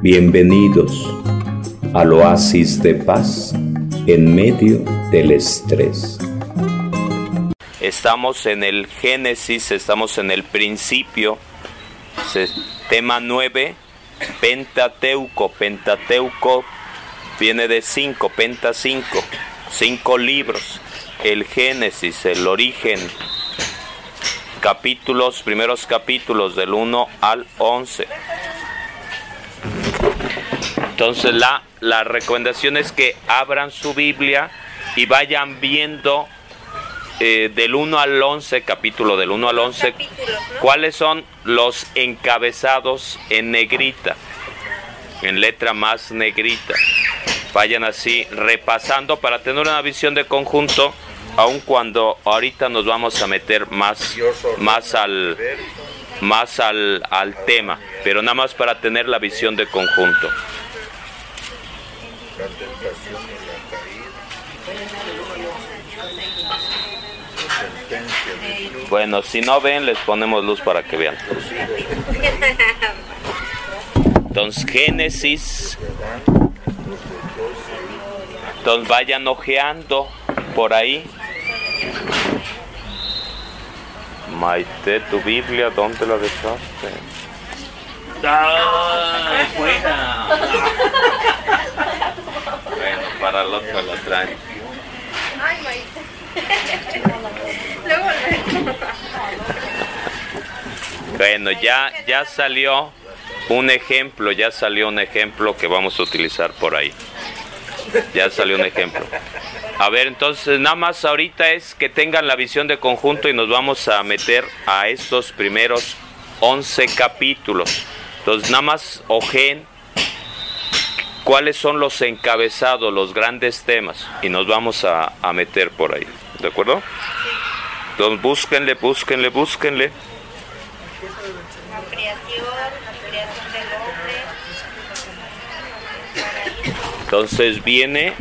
Bienvenidos al oasis de paz en medio del estrés. Estamos en el Génesis, estamos en el principio, tema 9, Pentateuco. Pentateuco viene de 5, Penta 5, 5 libros. El Génesis, el origen, capítulos, primeros capítulos del 1 al 11. Entonces la, la recomendación es que abran su Biblia y vayan viendo eh, del 1 al 11, capítulo del 1 al 11, cuáles son los encabezados en negrita, en letra más negrita. Vayan así repasando para tener una visión de conjunto, aun cuando ahorita nos vamos a meter más, más al más al, al tema, pero nada más para tener la visión de conjunto. Bueno, si no ven, les ponemos luz para que vean. Entonces, Génesis. Entonces, vayan ojeando por ahí. Maite, tu Biblia, ¿dónde la dejaste? ¡Ah! ¡Fuera! Bueno, para el otro la traen. Ay, Maite. Luego, luego. Bueno, ya, ya salió un ejemplo, ya salió un ejemplo que vamos a utilizar por ahí. Ya salió un ejemplo. A ver, entonces nada más ahorita es que tengan la visión de conjunto y nos vamos a meter a estos primeros 11 capítulos. Entonces nada más ojen cuáles son los encabezados, los grandes temas y nos vamos a, a meter por ahí. ¿De acuerdo? Entonces búsquenle, búsquenle, búsquenle. La creación, la creación del hombre. Entonces viene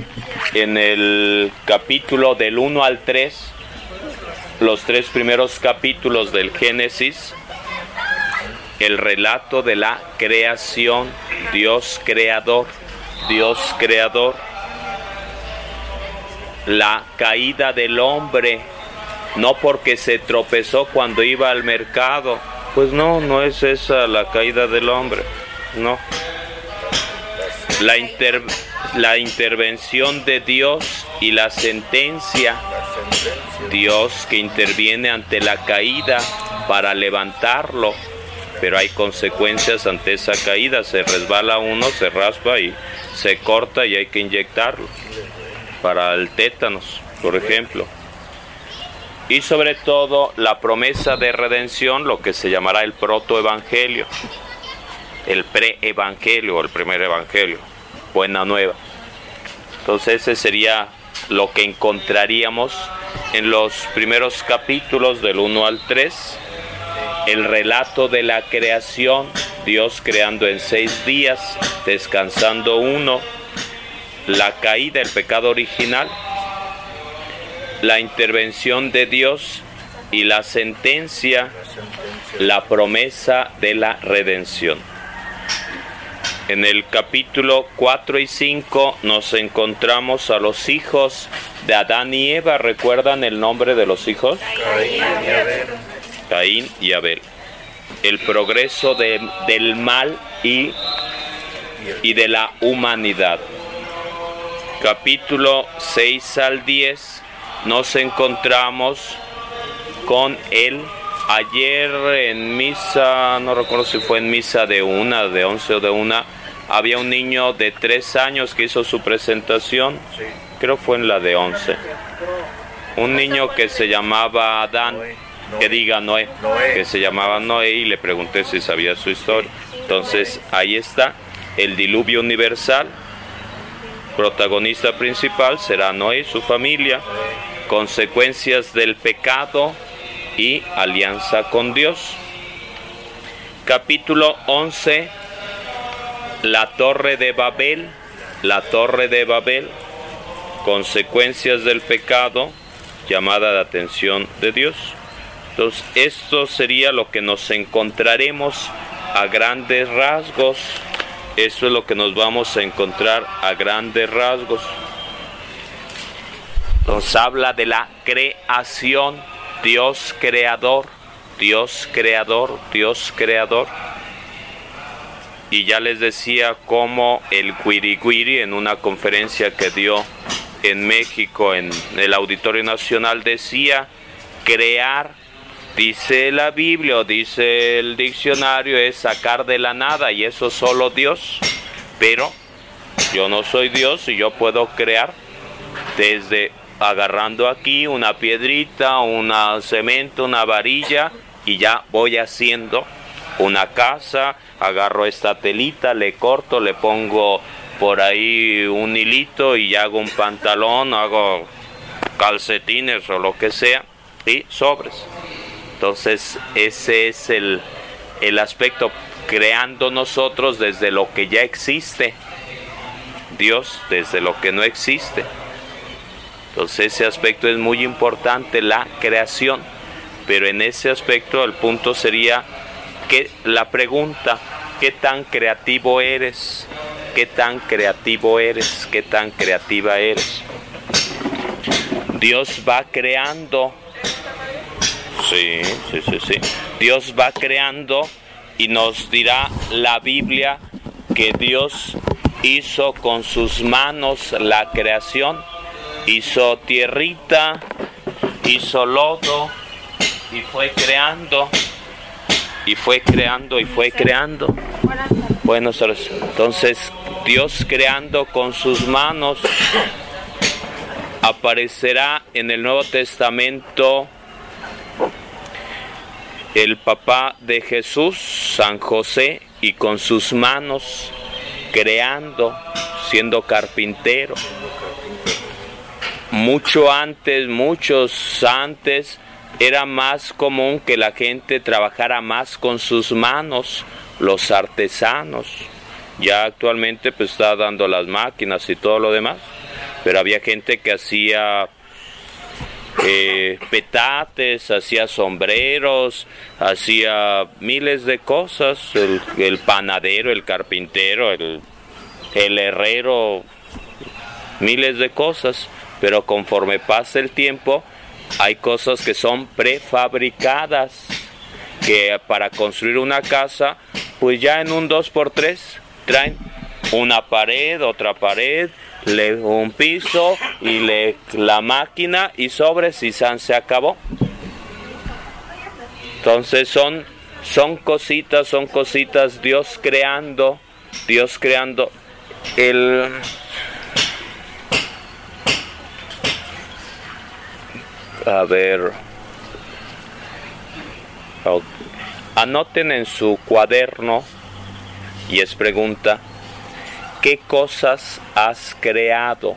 en el capítulo del 1 al 3, los tres primeros capítulos del Génesis, el relato de la creación, Dios creador, Dios creador, la caída del hombre, no porque se tropezó cuando iba al mercado, pues no, no es esa la caída del hombre, no. La, inter- la intervención de Dios y la sentencia, Dios que interviene ante la caída para levantarlo, pero hay consecuencias ante esa caída, se resbala uno, se raspa y se corta y hay que inyectarlo para el tétanos, por ejemplo. Y sobre todo la promesa de redención, lo que se llamará el protoevangelio, el pre-evangelio el primer evangelio, buena nueva. Entonces ese sería lo que encontraríamos en los primeros capítulos del 1 al 3, el relato de la creación, Dios creando en seis días, descansando uno, la caída, el pecado original, la intervención de Dios y la sentencia, la promesa de la redención. En el capítulo 4 y 5 nos encontramos a los hijos de Adán y Eva. ¿Recuerdan el nombre de los hijos? Caín y Abel. El progreso de- del mal y, y de la humanidad. Capítulo 6 al 10 nos encontramos con él. Ayer en misa, no recuerdo si fue en misa de una, de 11 o de una, había un niño de 3 años que hizo su presentación. Creo fue en la de 11. Un niño que se llamaba Adán, que diga Noé, que se llamaba Noé y le pregunté si sabía su historia. Entonces ahí está, el diluvio universal, protagonista principal será Noé y su familia, consecuencias del pecado y alianza con Dios. Capítulo 11, la torre de Babel, la torre de Babel, consecuencias del pecado, llamada de atención de Dios. Entonces, esto sería lo que nos encontraremos a grandes rasgos Esto es lo que nos vamos a encontrar a grandes rasgos. Nos habla de la creación, Dios creador, Dios creador, Dios creador. Y ya les decía cómo el Guiriguiri en una conferencia que dio en México, en el Auditorio Nacional, decía crear Dice la Biblia, dice el diccionario, es sacar de la nada y eso solo Dios. Pero yo no soy Dios y yo puedo crear desde agarrando aquí una piedrita, una cemento, una varilla y ya voy haciendo una casa, agarro esta telita, le corto, le pongo por ahí un hilito y hago un pantalón, hago calcetines o lo que sea y sobres. Entonces ese es el, aspecto creando nosotros desde lo que ya existe. Dios desde lo que no existe. Entonces ese aspecto es muy importante, la creación. Pero en ese aspecto el punto sería que la pregunta, ¿qué tan creativo eres? ¿Qué tan creativo eres? ¿Qué tan creativa eres? Dios va creando Sí, sí, sí, sí. Dios va creando y nos dirá la Biblia que Dios hizo con sus manos la creación, hizo tierrita, hizo lodo y fue creando y fue creando y fue creando. Bueno, entonces Dios creando con sus manos aparecerá en el Nuevo Testamento el papá de Jesús, San José, y con sus manos creando, siendo carpintero. Mucho antes, muchos antes, era más común que la gente trabajara más con sus manos, los artesanos. Ya actualmente pues está dando las máquinas y todo lo demás, pero había gente que hacía eh, petates, hacía sombreros, hacía miles de cosas, el, panadero, el carpintero, el, el herrero, miles de cosas, pero conforme pasa el tiempo hay cosas que son prefabricadas, que para construir una casa, pues ya en un 2x3 traen una pared, otra pared, le, un piso y le, la máquina y sobre si se acabó. Entonces son, son cositas, son cositas, Dios creando, Dios creando el... A ver, anoten en su cuaderno y es pregunta, ¿Qué cosas has creado?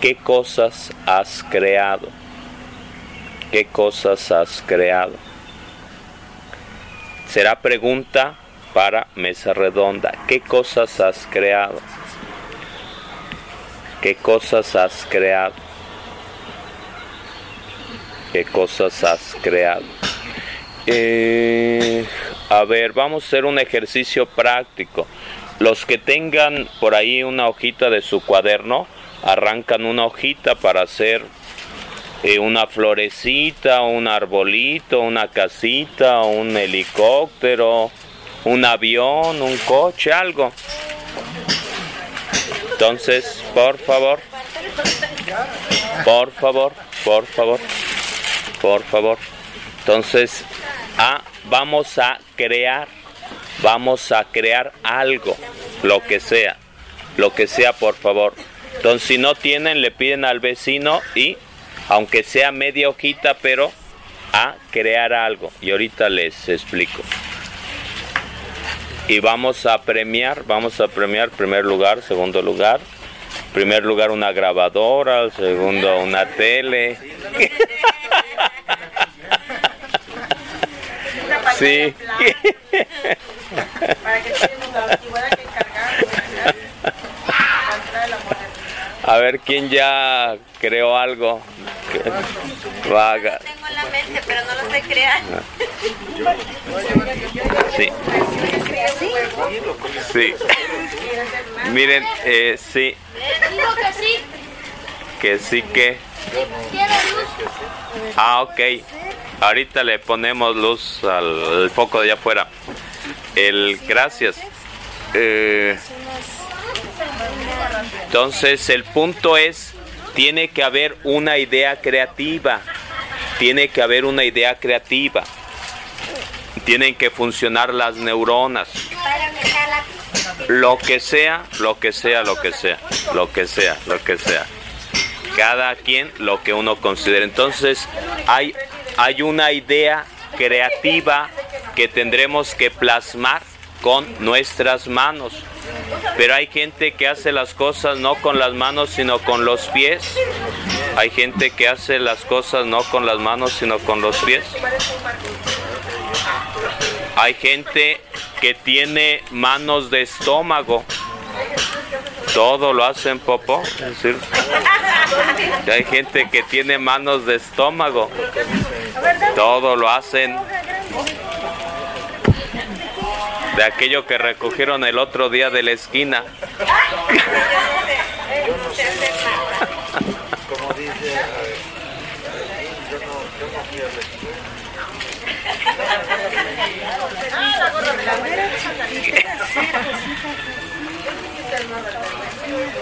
¿Qué cosas has creado? ¿Qué cosas has creado? Será pregunta para mesa redonda. ¿Qué cosas has creado? ¿Qué cosas has creado? ¿Qué cosas has creado? Eh, a ver, vamos a hacer un ejercicio práctico. Los que tengan por ahí una hojita de su cuaderno, arrancan una hojita para hacer eh, una florecita, un arbolito, una casita, un helicóptero, un avión, un coche, algo. Entonces, por favor, por favor, por favor, por favor. Entonces, ah, vamos a crear vamos a crear algo, lo que sea, lo que sea por favor. Entonces si no tienen, le piden al vecino y, aunque sea media hojita, pero a crear algo. Y ahorita les explico. Y vamos a premiar, vamos a premiar primer lugar, segundo lugar. Primer lugar una grabadora, segundo una tele. Sí. A ver quién ya creó algo. Vaga. Tengo en la mente, pero no lo sé crear. Sí. Sí. Miren, eh, sí. que sí. Que sí que. Ah, ok. Ahorita le ponemos luz al, foco de allá afuera. El gracias. Eh, entonces el punto es, tiene que haber una idea creativa. Tiene que haber una idea creativa. Tienen que funcionar las neuronas. Lo que sea, lo que sea, lo que sea, lo que sea, lo que sea. Cada quien lo que uno considere. Entonces hay, hay una idea creativa que tendremos que plasmar con nuestras manos. Pero hay gente que hace las cosas no con las manos, sino con los pies. Hay gente que hace las cosas no con las manos, sino con los pies. Hay gente que tiene manos de estómago. Todo lo hacen popó. Hay gente que tiene manos de estómago. Todo lo hacen de aquello que recogieron el otro día de la esquina.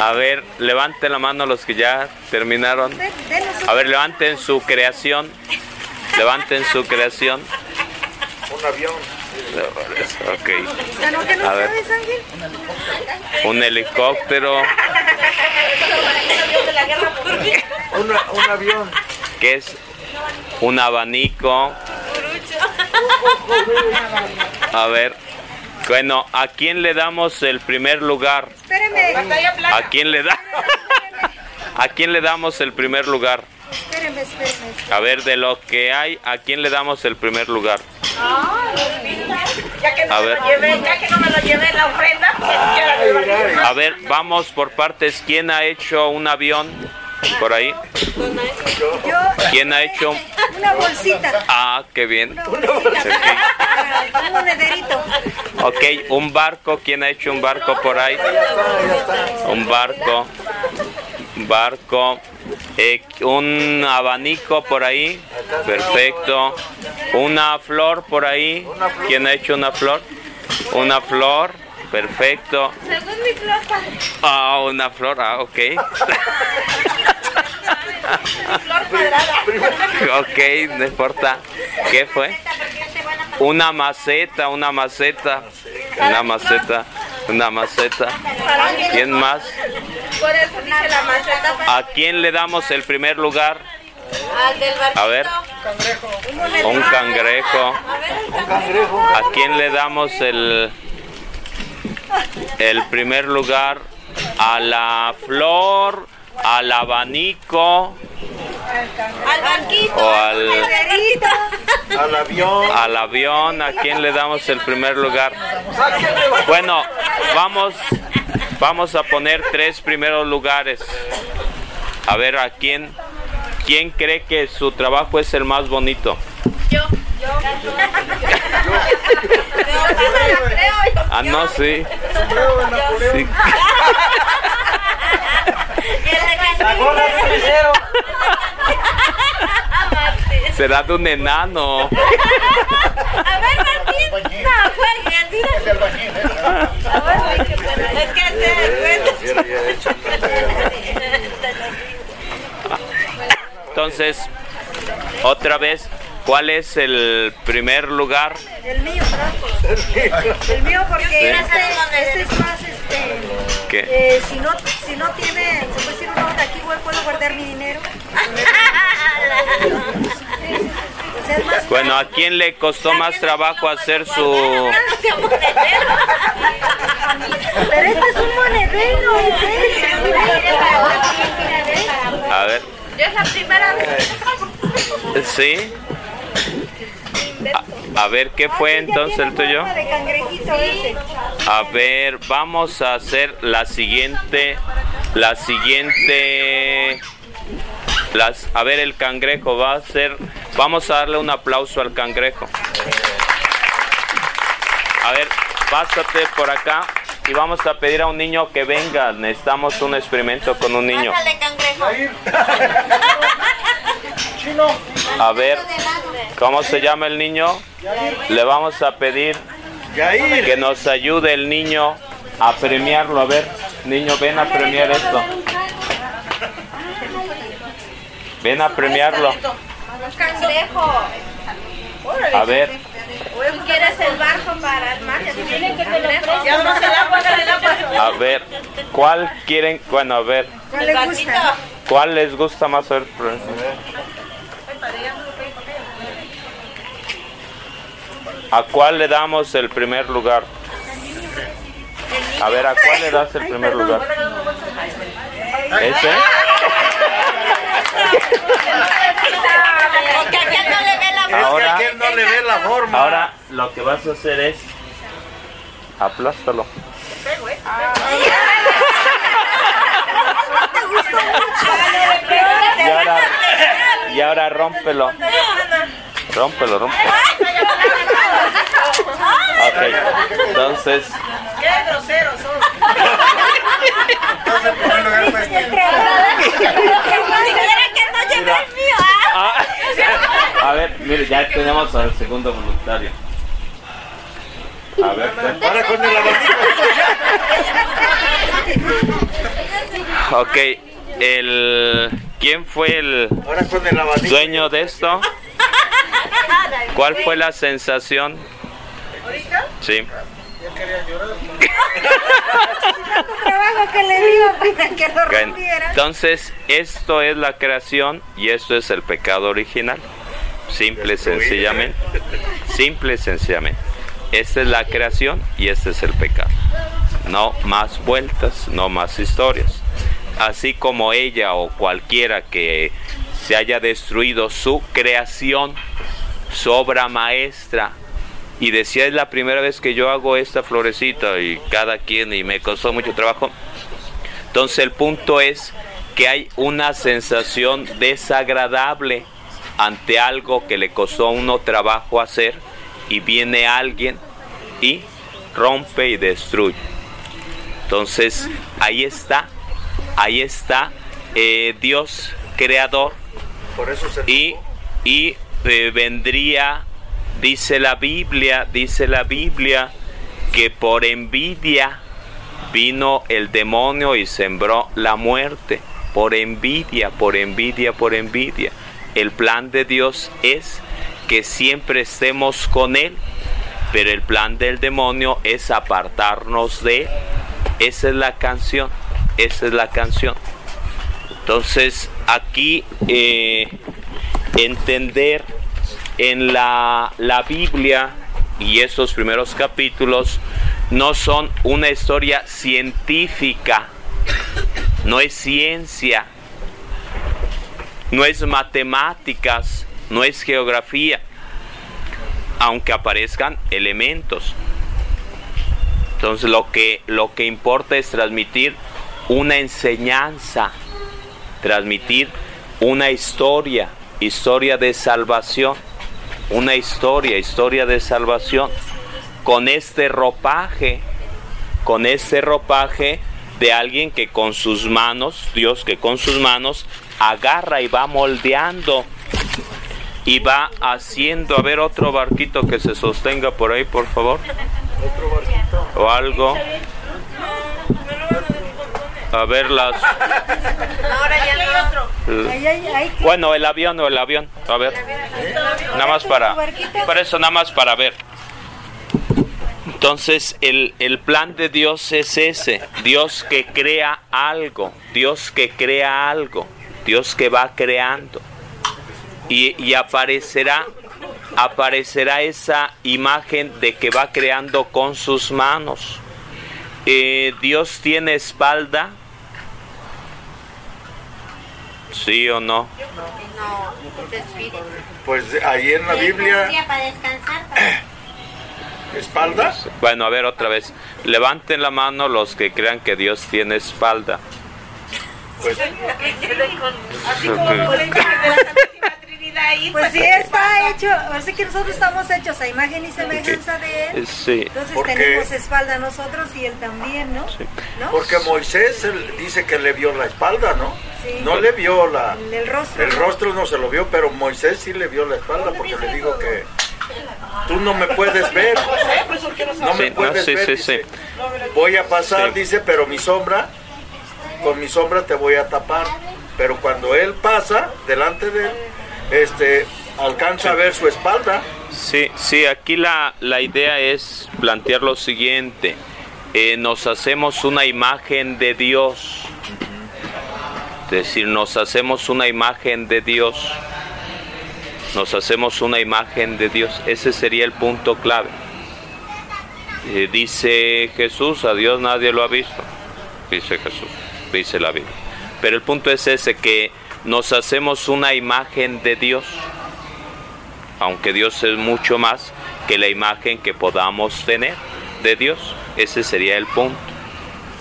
A ver, levanten la mano los que ya terminaron. A ver, levanten su creación. Levanten su creación. Un avión. Ok. A ver. Un helicóptero. Un, un avión. ¿Qué es? Un abanico. A ver. Bueno, ¿a quién le damos el primer lugar? Espéreme. ¿A quién le da? ¿A quién le damos el primer lugar? Espéreme. A ver, de lo que hay, ¿a quién le damos el primer lugar? Ya que no A me ver. lo llevé, ya que no me lo llevé la ofrenda, pues. A ver, vamos por partes. ¿Quién ha hecho un avión por ahí? Yo, ¿Quién ha hecho? una bolsita. Ah, qué bien. Una bolsita. Un. Ok, un barco. ¿Quién ha hecho un barco por ahí? Un barco. Un barco. Eh, un abanico por ahí. Perfecto. Una flor por ahí. ¿Quién ha hecho una flor? Una flor. Perfecto. Según mi flota. Ah, una flor. Ah, ok. Flor cuadrada. Ok, no importa. ¿Qué fue? Una maceta, una maceta. Una maceta. Una maceta. ¿Quién más? Por eso dice la maceta. ¿A quién le damos el primer lugar? Al del barquito. A ver, un cangrejo. ¿A quién le damos el, el primer lugar? A la flor, al abanico Al barquito. o al. Al avión. al avión. ¿A quién le damos el primer lugar? Bueno, vamos, vamos a poner tres primeros lugares. A ver, ¿a quién, quién cree que su trabajo es el más bonito? Yo. Yo. Ah, no, sí. Sí. Será de un enano. A ver, Martín. No, juegue, así. A ver, es que se Entonces, otra vez, ¿cuál es el primer lugar? El mío, ¿verdad? El mío porque este, este es más, este, ¿Qué? eh, si no, si no tiene, se puede decir una onda aquí, igual puedo guardar mi dinero. Bueno, ¿a quién le costó más trabajo hacer su... Pero este es un monedero. A ver, Yo es la primera vez. ¿sí? A, a ver, ¿qué fue entonces el tuyo? A ver, vamos a hacer la siguiente, la siguiente, las, a ver, el cangrejo va a ser, vamos a darle un aplauso al cangrejo. A ver, pásate por acá y vamos a pedir a un niño que venga. Necesitamos un experimento con un niño. Cangrejo. A ver, ¿cómo se llama el niño? Le vamos a pedir que nos ayude el niño a premiarlo. A ver, niño, ven a premiar esto. Ven a premiarlo. Cangrejo. A ver, ¿Tú quieres el barco para el agua. a ver, ¿cuál quieren? Bueno, a ver, ¿Cuál le gusta? ¿cuál les gusta más? A ver, ¿A cuál le damos el primer lugar? A ver, ¿a cuál le das el primer lugar? ¿Ese? Porque aquel no le ve la Es Ahora- que aquel no le ve la forma. Ahora lo que vas a hacer es aplástalo. Y ahora, y ahora rómpelo. Rómpelo, rómpelo. Ok, entonces, Qué groseros son. Si quiere que no lleve el mío. ¿ah? ah, a ver, mire, ya tenemos al segundo voluntario. A ver. Ahora con el abanico. ok, el, ¿quién fue el Ahora con el abanico. dueño de esto? ¿Cuál fue la sensación? Sí. trabajo que le dio para que lo rompiera. Entonces, esto es la creación y esto es el pecado original. Simple y sencillamente. Simple y sencillamente. Esta es la creación y este es el pecado. No más vueltas, no más historias. Así como ella o cualquiera que se haya destruido su creación, su obra maestra, y decía es la primera vez que yo hago esta florecita y cada quien y me costó mucho trabajo. Entonces el punto es que hay una sensación desagradable ante algo que le costó a uno trabajo hacer y viene alguien y rompe y destruye. Entonces ahí está, ahí está eh, Dios creador Por eso se y, y eh, vendría, dice la Biblia, dice la Biblia, que por envidia vino el demonio y sembró la muerte. Por envidia, por envidia, por envidia. El plan de Dios es que siempre estemos con Él, pero el plan del demonio es apartarnos de Él. Esa es la canción, esa es la canción. Entonces, aquí eh, entender en la, la Biblia y esos primeros capítulos no son una historia científica, no es ciencia, no es matemáticas, no es geografía, aunque aparezcan elementos. Entonces lo que, lo que importa es transmitir una enseñanza, transmitir una historia, historia de salvación, una historia, historia de salvación, con este ropaje, con este ropaje de alguien que con sus manos, Dios que con sus manos agarra y va moldeando y va haciendo, a ver otro barquito que se sostenga por ahí, por favor, o algo. A ver las... Ahora ya no otro. Ahí. Bueno, el avión o el avión. A ver. Nada más para... Para eso, nada más para ver. Entonces, el, el plan de Dios es ese. Dios que crea algo. Dios que crea algo. Dios que va creando. Y, y aparecerá, aparecerá esa imagen de que va creando con sus manos. Eh, Dios tiene espalda. ¿Sí o no? No, es espíritu. Pues ahí en la Biblia, para descansar. espalda. Bueno, a ver otra vez. Levanten la mano los que crean que Dios tiene espalda. Pues Así como por ejemplo la Santísima Trinidad ahí. Pues sí está hecho, así que nosotros estamos hechos a imagen y semejanza de él. Sí. Entonces Porque- tenemos espalda nosotros y él también, ¿no? ¿No? Porque Moisés él dice que le vio la espalda, ¿no? Sí. No le vio la... El, el rostro. El ¿no? rostro no se lo vio, pero Moisés sí le vio la espalda porque le digo que tú no me puedes ver. No me Sí, no, puedes sí, ver. sí, dice. sí. Voy a pasar, Sí. dice, pero mi sombra, con mi sombra te voy a tapar. Pero cuando él pasa delante de él, este, alcanza a ver su espalda. Sí, sí, aquí la, la idea es plantear lo siguiente. Eh, nos hacemos una imagen de Dios. Decir, nos hacemos una imagen de Dios. Nos hacemos una imagen de Dios. Ese sería el punto clave. Eh, dice Jesús, a Dios nadie lo ha visto. Dice Jesús, dice la Biblia. Pero el punto es ese, que nos hacemos una imagen de Dios aunque Dios es mucho más que la imagen que podamos tener de Dios. Ese sería el punto.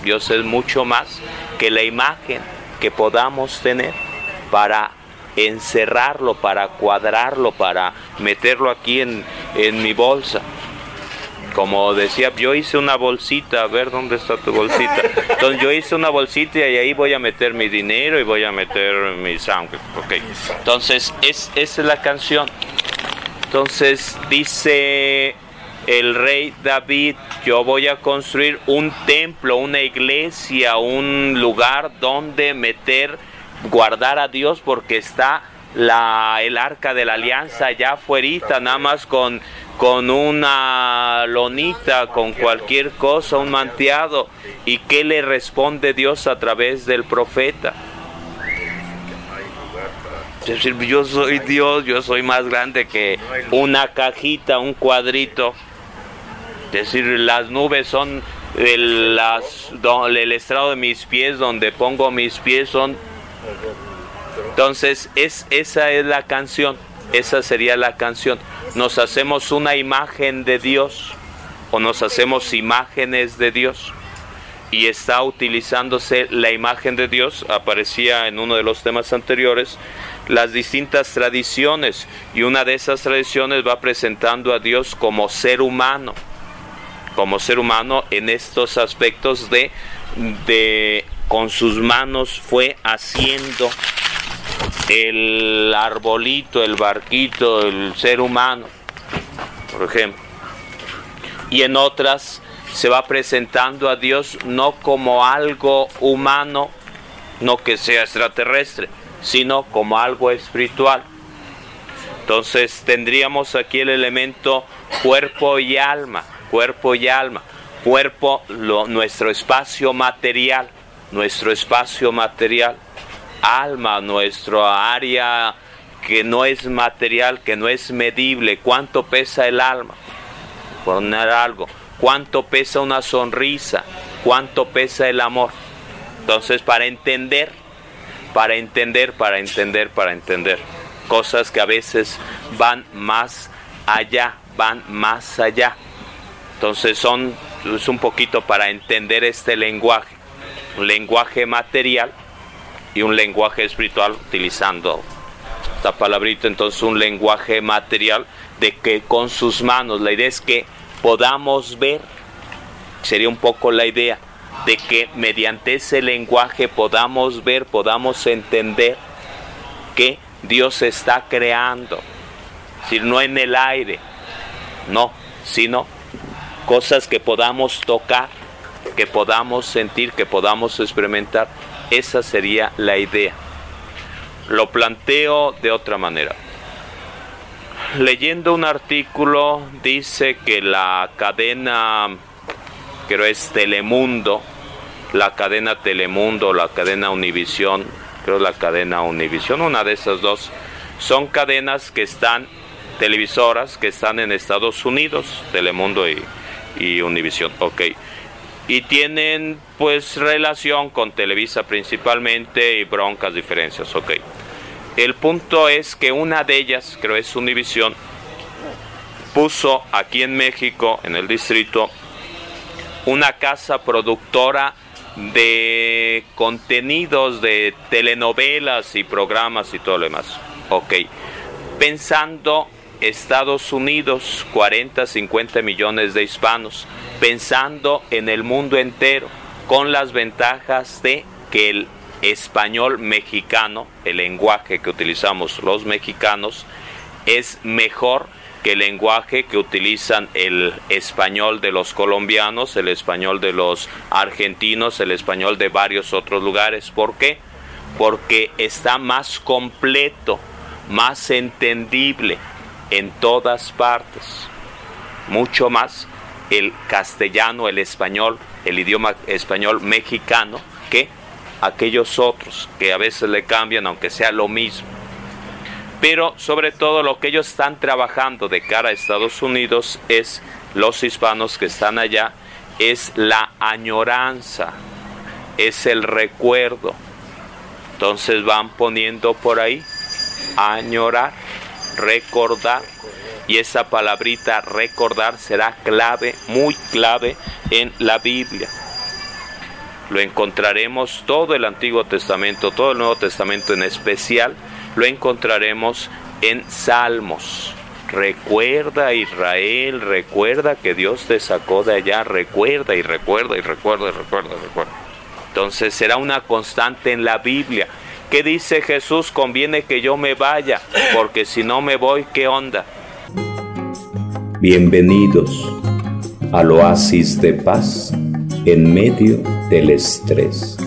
Dios es mucho más que la imagen que podamos tener para encerrarlo, para cuadrarlo, para meterlo aquí en, en mi bolsa. Como decía, yo hice una bolsita, a ver dónde está tu bolsita. Entonces yo hice una bolsita y ahí voy a meter mi dinero y voy a meter mi sangre. Ok. Entonces es, esa es la canción. Entonces dice el rey David, yo voy a construir un templo, una iglesia, un lugar donde meter, guardar a Dios porque está la, el arca de la alianza allá afuera, nada más con, con una lonita, con cualquier cosa, un manteado. ¿Y qué le responde Dios a través del profeta? Yo soy Dios, yo soy más grande que una cajita, un cuadrito. Es decir, las nubes son el, las, estrado de mis pies, donde pongo mis pies son... Entonces, es, esa es la canción, esa sería la canción. Nos hacemos una imagen de Dios o nos hacemos imágenes de Dios. Y está utilizándose la imagen de Dios, aparecía en uno de los temas anteriores, las distintas tradiciones. Y una de esas tradiciones va presentando a Dios como ser humano, como ser humano en estos aspectos de, de con sus manos fue haciendo el arbolito, el barquito, el ser humano, por ejemplo y en otras se va presentando a Dios no como algo humano, no que sea extraterrestre, sino como algo espiritual. Entonces tendríamos aquí el elemento cuerpo y alma, cuerpo y alma. Cuerpo, nuestro espacio material, nuestro espacio material. Alma, nuestro área que no es material, que no es medible. ¿Cuánto pesa el alma? poner algo. ¿Cuánto pesa una sonrisa? ¿Cuánto pesa el amor? Entonces, para entender, para entender, para entender, para entender, cosas que a veces van más allá, van más allá. Entonces, son es un poquito para entender este lenguaje, un lenguaje material y un lenguaje espiritual utilizando esta palabrita, entonces un lenguaje material de que con sus manos, la idea es que podamos ver, sería un poco la idea, de que mediante ese lenguaje podamos ver, podamos entender que Dios está creando, decir, no en el aire, no, sino cosas que podamos tocar, que podamos sentir, que podamos experimentar, esa sería la idea. Lo planteo de otra manera. Leyendo un artículo dice que la cadena, creo es Telemundo, la cadena Telemundo, la cadena Univisión, creo la cadena Univisión, una de esas dos, son cadenas que están, televisoras que están en Estados Unidos, Telemundo y, y Univisión, ok. Y tienen pues relación con Televisa principalmente y broncas, diferencias, ok. El punto es que una de ellas, creo es Univisión, puso aquí en México, en el distrito, una casa productora de contenidos de telenovelas y programas y todo lo demás. Ok. pensando Estados Unidos, 40, 50 millones de hispanos, pensando en el mundo entero, con las ventajas de que el español mexicano, el lenguaje que utilizamos los mexicanos, es mejor que el lenguaje que utilizan el español de los colombianos, el español de los argentinos, el español de varios otros lugares. ¿Por qué? Porque está más completo, más entendible en todas partes. Mucho más el castellano, el español, el idioma español mexicano que aquellos otros que a veces le cambian aunque sea lo mismo pero sobre todo lo que ellos están trabajando de cara a Estados Unidos es los hispanos que están allá, es la añoranza, es el recuerdo. Entonces van poniendo por ahí añorar, recordar. Y esa palabrita recordar será clave, muy clave en la Biblia. Lo encontraremos todo el Antiguo Testamento, todo el Nuevo Testamento en especial lo encontraremos en Salmos. Recuerda Israel, recuerda que Dios te sacó de allá, recuerda y recuerda y recuerda y recuerda y recuerda. Entonces será una constante en la Biblia. ¿Qué dice Jesús? Conviene que yo me vaya, porque si no me voy, ¿qué onda? Bienvenidos al oasis de paz en medio del estrés.